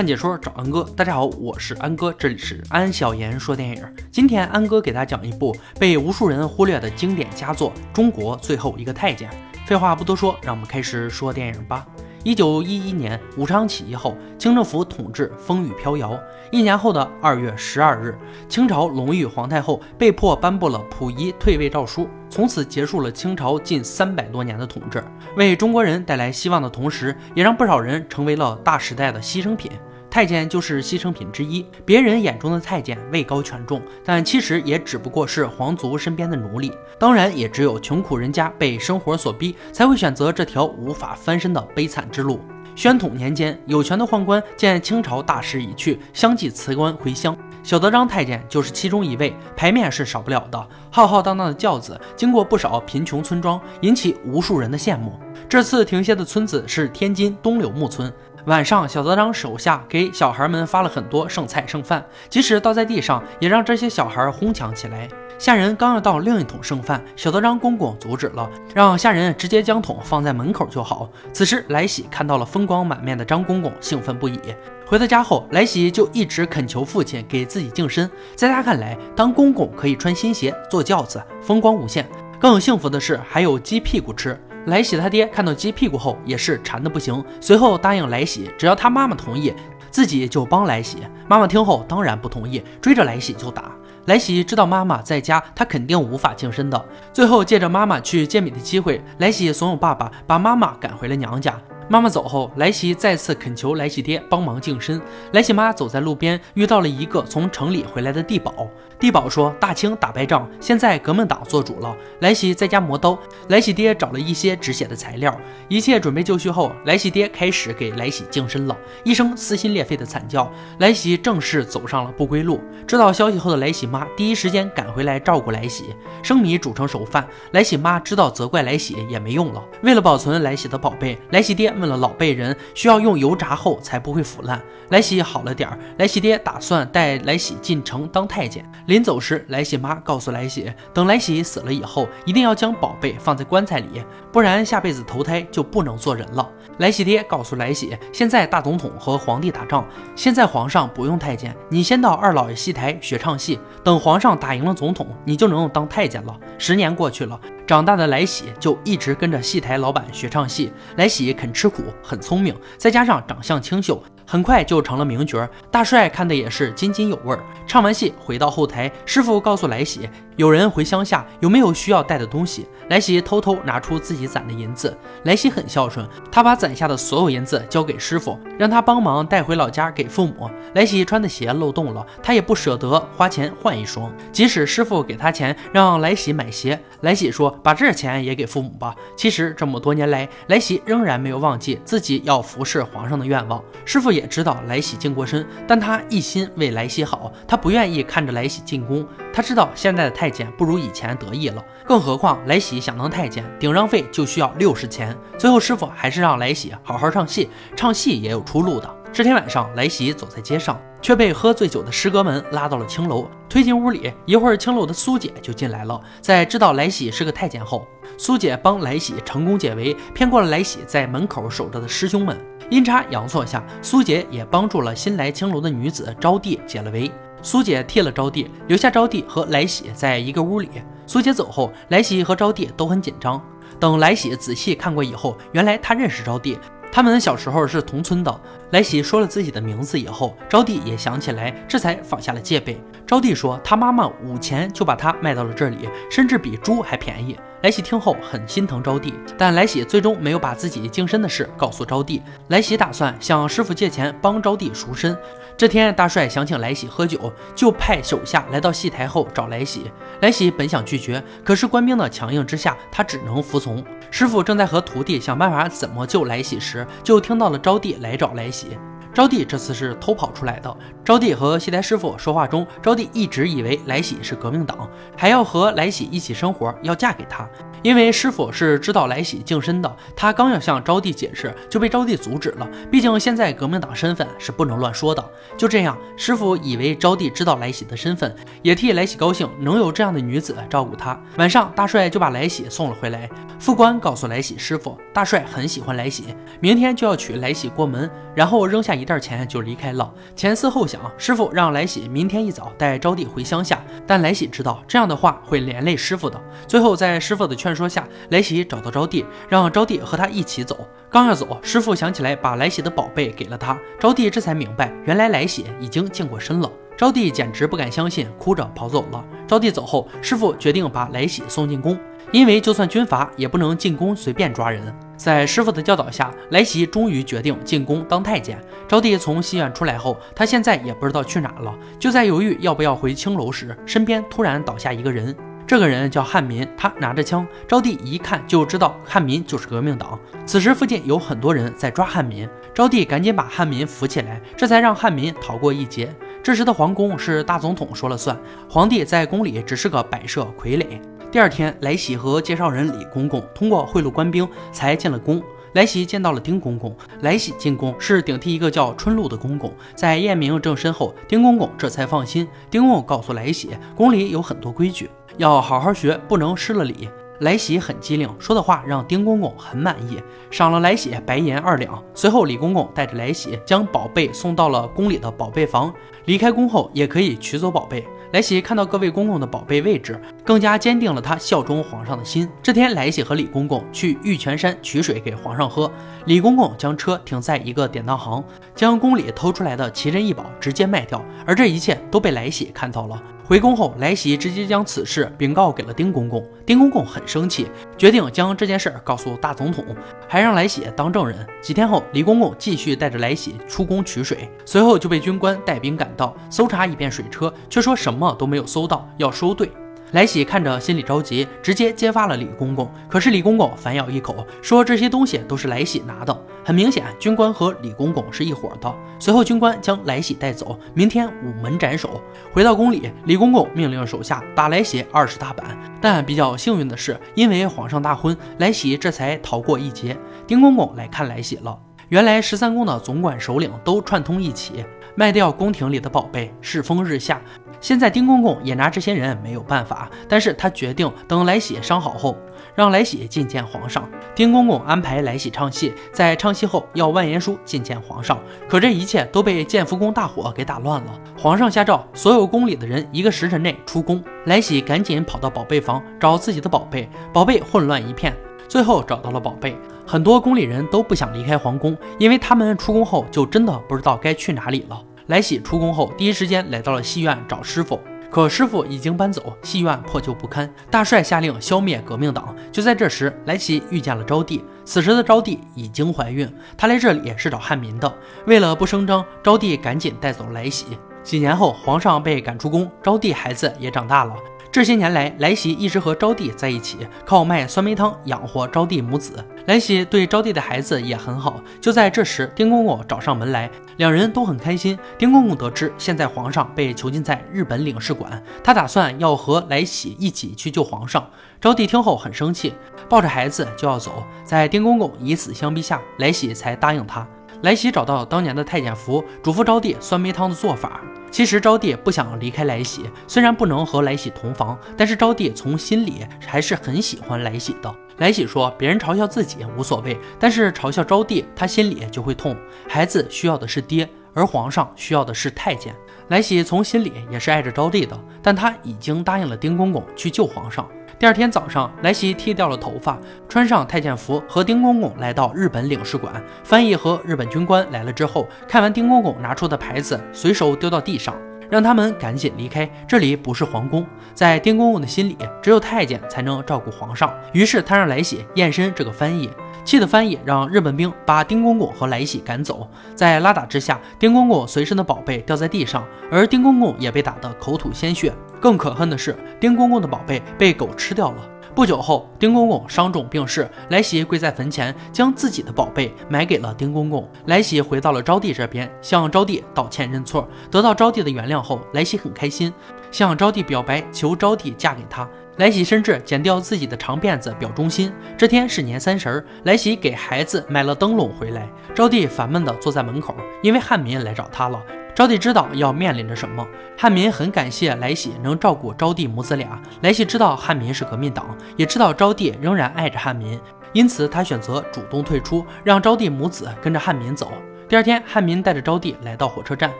看解说找安哥，大家好，我是安哥，这里是安小言说电影。今天安哥给大家讲一部被无数人忽略的经典佳作《中国最后一个太监》。废话不多说，让我们开始说电影吧。一九一一年武昌起义后，清政府统治风雨飘摇。一年后的二月十二日，清朝隆裕皇太后被迫颁布了溥仪退位诏书，从此结束了清朝近三百多年的统治。为中国人带来希望的同时，也让不少人成为了大时代的牺牲品。太监就是牺牲品之一。别人眼中的太监位高权重，但其实也只不过是皇族身边的奴隶。当然，也只有穷苦人家被生活所逼，才会选择这条无法翻身的悲惨之路。宣统年间，有权的宦官见清朝大势已去，相继辞官回乡。小德张太监就是其中一位，牌面是少不了的。浩浩荡荡的轿子经过不少贫穷村庄，引起无数人的羡慕。这次停歇的村子是天津东柳木村。晚上，小德张手下给小孩们发了很多剩菜剩饭，即使倒在地上，也让这些小孩哄抢起来。下人刚要倒另一桶剩饭，小德张公公阻止了，让下人直接将桶放在门口就好。此时，来喜看到了风光满面的张公公，兴奋不已。回到家后，来喜就一直恳求父亲给自己净身。在他看来，当公公可以穿新鞋、坐轿子，风光无限。更幸福的是，还有鸡屁股吃。来喜他爹看到鸡屁股后也是馋的不行，随后答应来喜，只要他妈妈同意，自己就帮来喜。妈妈听后当然不同意，追着来喜就打。来喜知道妈妈在家，他肯定无法净身的。最后借着妈妈去见米的机会，来喜怂恿爸爸把妈妈赶回了娘家。妈妈走后，来喜再次恳求来喜爹帮忙净身。来喜妈走在路边，遇到了一个从城里回来的地保。地保说：“大清打败仗，现在革命党做主了。”来喜在家磨刀。来喜爹找了一些止血的材料，一切准备就绪后，来喜爹开始给来喜净身了。一声撕心裂肺的惨叫，来喜正式走上了不归路。知道消息后的来喜妈第一时间赶回来照顾来喜，生米煮成熟饭。来喜妈知道责怪来喜也没用了，为了保存来喜的宝贝，来喜爹。问了老辈人，需要用油炸后才不会腐烂。来喜好了点儿，来喜爹打算带来喜进城当太监。临走时，来喜妈告诉来喜，等来喜死了以后，一定要将宝贝放在棺材里，不然下辈子投胎就不能做人了。来喜爹告诉来喜，现在大总统和皇帝打仗，现在皇上不用太监，你先到二老爷戏台学唱戏，等皇上打赢了总统，你就能当太监了。十年过去了。长大的来喜就一直跟着戏台老板学唱戏。来喜肯吃苦，很聪明，再加上长相清秀，很快就成了名角。大帅看的也是津津有味儿。唱完戏回到后台，师傅告诉来喜，有人回乡下，有没有需要带的东西？来喜偷偷拿出自己攒的银子。来喜很孝顺，他把攒下的所有银子交给师傅，让他帮忙带回老家给父母。来喜穿的鞋漏洞了，他也不舍得花钱换一双，即使师傅给他钱让来喜买鞋，来喜说。把这钱也给父母吧。其实这么多年来，来喜仍然没有忘记自己要服侍皇上的愿望。师傅也也知道来喜净过身，但他一心为来喜好，他不愿意看着来喜进宫。他知道现在的太监不如以前得意了，更何况来喜想当太监，顶让费就需要六十钱。最后师傅还是让来喜好好唱戏，唱戏也有出路的。这天晚上，来喜走在街上，却被喝醉酒的师哥们拉到了青楼，推进屋里。一会儿，青楼的苏姐就进来了。在知道来喜是个太监后，苏姐帮来喜成功解围，骗过了来喜在门口守着的师兄们。阴差阳错下，苏姐也帮助了新来青楼的女子招娣解了围。苏姐替了招娣，留下招娣和来喜在一个屋里。苏姐走后，来喜和招娣都很紧张。等来喜仔细看过以后，原来他认识招娣。他们小时候是同村的。来喜说了自己的名字以后，招娣也想起来，这才放下了戒备。招娣说，他妈妈五钱就把他卖到了这里，甚至比猪还便宜。来喜听后很心疼招娣，但来喜最终没有把自己净身的事告诉招娣。来喜打算向师傅借钱帮招娣赎身。这天，大帅想请来喜喝酒，就派手下来到戏台后找来喜。来喜本想拒绝，可是官兵的强硬之下，他只能服从。师傅正在和徒弟想办法怎么救来喜时，就听到了招娣来找来喜。招娣这次是偷跑出来的。招娣和戏台师傅说话中，招娣一直以为来喜是革命党，还要和来喜一起生活，要嫁给他。因为师傅是知道来喜净身的，他刚要向招娣解释，就被招娣阻止了。毕竟现在革命党身份是不能乱说的。就这样，师傅以为招娣知道来喜的身份，也替来喜高兴，能有这样的女子照顾他。晚上，大帅就把来喜送了回来。副官告诉来喜师傅，大帅很喜欢来喜，明天就要娶来喜过门，然后扔下一袋钱就离开了。前思后想，师傅让来喜明天一早带招娣回乡下，但来喜知道这样的话会连累师傅的。最后，在师傅的劝说下，来喜找到招娣，让招娣和他一起走。刚要走，师傅想起来把来喜的宝贝给了他，招娣这才明白，原来来喜已经健过身了。招娣简直不敢相信，哭着跑走了。招娣走后，师傅决定把来喜送进宫，因为就算军阀也不能进宫随便抓人。在师傅的教导下，来喜终于决定进宫当太监。招娣从戏院出来后，他现在也不知道去哪了，就在犹豫要不要回青楼时，身边突然倒下一个人。这个人叫汉民，他拿着枪。招娣一看就知道汉民就是革命党。此时附近有很多人在抓汉民，招娣赶紧把汉民扶起来，这才让汉民逃过一劫。这时的皇宫是大总统说了算，皇帝在宫里只是个摆设傀儡。第二天，来喜和介绍人李公公通过贿赂官兵才进了宫。来喜见到了丁公公，来喜进宫是顶替一个叫春露的公公，在验明正身后，丁公公这才放心。丁公公告诉来喜，宫里有很多规矩。要好好学，不能失了礼。来喜很机灵，说的话让丁公公很满意，赏了来喜白银二两。随后，李公公带着来喜将宝贝送到了宫里的宝贝房，离开宫后也可以取走宝贝。来喜看到各位公公的宝贝位置，更加坚定了他效忠皇上的心。这天，来喜和李公公去玉泉山取水给皇上喝。李公公将车停在一个典当行，将宫里偷出来的奇珍异宝直接卖掉，而这一切都被来喜看到了。回宫后，来喜直接将此事禀告给了丁公公。丁公公很生气，决定将这件事告诉大总统，还让来喜当证人。几天后，李公公继续带着来喜出宫取水，随后就被军官带兵赶到，搜查一遍水车，却说什么都没有搜到，要收队。来喜看着心里着急，直接揭发了李公公。可是李公公反咬一口，说这些东西都是来喜拿的。很明显，军官和李公公是一伙的。随后，军官将来喜带走，明天午门斩首。回到宫里，李公公命令手下打来喜二十大板。但比较幸运的是，因为皇上大婚，来喜这才逃过一劫。丁公公来看来喜了。原来十三宫的总管首领都串通一起卖掉宫廷里的宝贝，世风日下。现在丁公公也拿这些人没有办法，但是他决定等来喜伤好后，让来喜觐见皇上。丁公公安排来喜唱戏，在唱戏后要万言书觐见皇上。可这一切都被建福宫大火给打乱了。皇上下诏，所有宫里的人一个时辰内出宫。来喜赶紧跑到宝贝房找自己的宝贝，宝贝混乱一片，最后找到了宝贝。很多宫里人都不想离开皇宫，因为他们出宫后就真的不知道该去哪里了。来喜出宫后，第一时间来到了戏院找师傅，可师傅已经搬走，戏院破旧不堪。大帅下令消灭革命党。就在这时，来喜遇见了招娣。此时的招娣已经怀孕，她来这里是找汉民的。为了不声张，招娣赶紧带走来喜。几年后，皇上被赶出宫，招娣孩子也长大了。这些年来，来喜一直和招娣在一起，靠卖酸梅汤养活招娣母子。来喜对招娣的孩子也很好。就在这时，丁公公找上门来，两人都很开心。丁公公得知现在皇上被囚禁在日本领事馆，他打算要和来喜一起去救皇上。招娣听后很生气，抱着孩子就要走。在丁公公以死相逼下，来喜才答应他。来喜找到当年的太监符，嘱咐招娣酸梅汤的做法。其实招娣不想离开来喜，虽然不能和来喜同房，但是招娣从心里还是很喜欢来喜的。来喜说，别人嘲笑自己无所谓，但是嘲笑招娣，他心里就会痛。孩子需要的是爹，而皇上需要的是太监。来喜从心里也是爱着招娣的，但他已经答应了丁公公去救皇上。第二天早上，来喜剃掉了头发，穿上太监服，和丁公公来到日本领事馆。翻译和日本军官来了之后，看完丁公公拿出的牌子，随手丢到地上，让他们赶紧离开。这里不是皇宫，在丁公公的心里，只有太监才能照顾皇上。于是他让来喜验身这个翻译。气的翻译让日本兵把丁公公和来喜赶走，在拉打之下，丁公公随身的宝贝掉在地上，而丁公公也被打得口吐鲜血。更可恨的是，丁公公的宝贝被狗吃掉了。不久后，丁公公伤重病逝，来喜跪在坟前，将自己的宝贝埋给了丁公公。来喜回到了招娣这边，向招娣道歉认错，得到招娣的原谅后，来喜很开心，向招娣表白，求招娣嫁给他。来喜甚至剪掉自己的长辫子表忠心。这天是年三十，来喜给孩子买了灯笼回来。招娣烦闷地坐在门口，因为汉民来找他了。招娣知道要面临着什么。汉民很感谢来喜能照顾招娣母子俩。来喜知道汉民是革命党，也知道招娣仍然爱着汉民，因此他选择主动退出，让招娣母子跟着汉民走。第二天，汉民带着招娣来到火车站，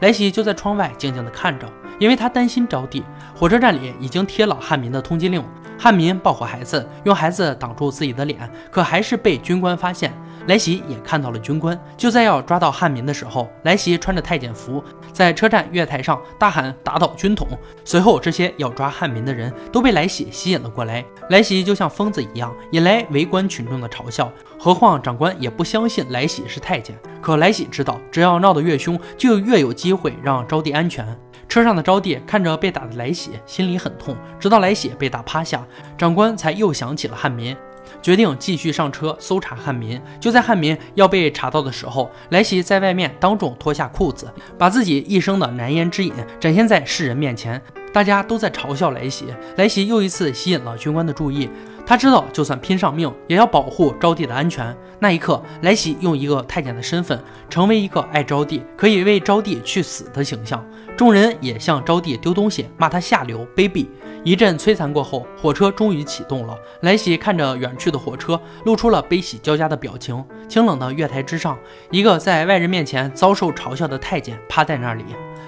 来喜就在窗外静静地看着，因为他担心招娣。火车站里已经贴了汉民的通缉令，汉民抱过孩子，用孩子挡住自己的脸，可还是被军官发现。来喜也看到了军官，就在要抓到汉民的时候，来喜穿着太监服，在车站月台上大喊“打倒军统”。随后，这些要抓汉民的人都被来喜吸引了过来。来喜就像疯子一样，引来围观群众的嘲笑。何况长官也不相信来喜是太监。可来喜知道，只要闹得越凶，就越有机会让招娣安全。车上的招娣看着被打的来喜，心里很痛。直到来喜被打趴下，长官才又想起了汉民。决定继续上车搜查汉民。就在汉民要被查到的时候，莱西在外面当众脱下裤子，把自己一生的难言之隐展现在世人面前。大家都在嘲笑莱西，莱西又一次吸引了军官的注意。他知道，就算拼上命，也要保护招娣的安全。那一刻，来喜用一个太监的身份，成为一个爱招娣、可以为招娣去死的形象。众人也向招娣丢东西，骂他下流卑鄙。一阵摧残过后，火车终于启动了。来喜看着远去的火车，露出了悲喜交加的表情。清冷的月台之上，一个在外人面前遭受嘲笑的太监趴在那里，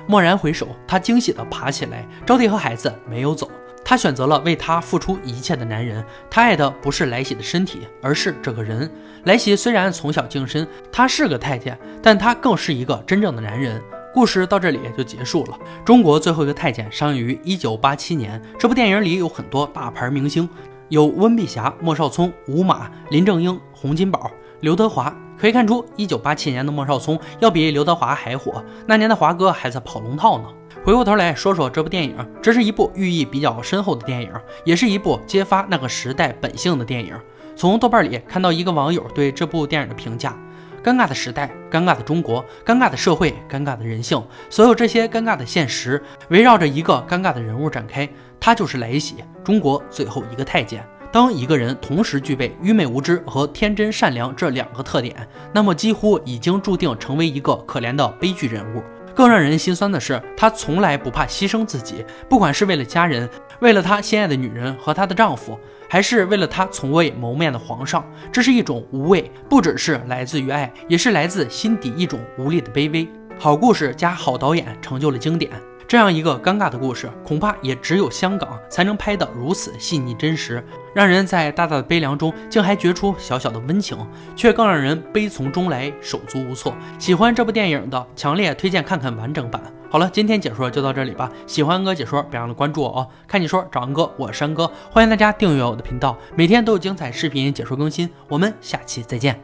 蓦然回首，他惊喜地爬起来。招娣和孩子没有走，他选择了为他付出一切的男人。他爱的不是来喜的身体，而是这个人。来喜虽然从小净身，他是个太监，但他更是一个真正的男人。故事到这里就结束了。中国最后一个太监上映于一九八七年。这部电影里有很多大牌明星，有温碧霞、莫少聪、吴马、林正英、洪金宝、刘德华。可以看出，一九八七年的莫少聪要比刘德华还火。那年的华哥还在跑龙套呢。回过头来说说这部电影，这是一部寓意比较深厚的电影，也是一部揭发那个时代本性的电影。从豆瓣里看到一个网友对这部电影的评价。尴尬的时代，尴尬的中国，尴尬的社会，尴尬的人性，所有这些尴尬的现实，围绕着一个尴尬的人物展开，他就是来喜，中国最后一个太监。当一个人同时具备愚昧无知和天真善良这两个特点，那么几乎已经注定成为一个可怜的悲剧人物。更让人心酸的是，他从来不怕牺牲自己，不管是为了家人，为了他心爱的女人和她的丈夫。还是为了他从未谋面的皇上，这是一种无畏，不只是来自于爱，也是来自心底一种无力的卑微。好故事加好导演成就了经典，这样一个尴尬的故事，恐怕也只有香港才能拍得如此细腻真实，让人在大大的悲凉中竟还觉出小小的温情，却更让人悲从中来，手足无措。喜欢这部电影的，强烈推荐看看完整版。好了，今天解说就到这里吧。喜欢哥解说，别忘了关注我哦。看你说找安哥，我是安哥，欢迎大家订阅我的频道，每天都有精彩视频解说更新。我们下期再见。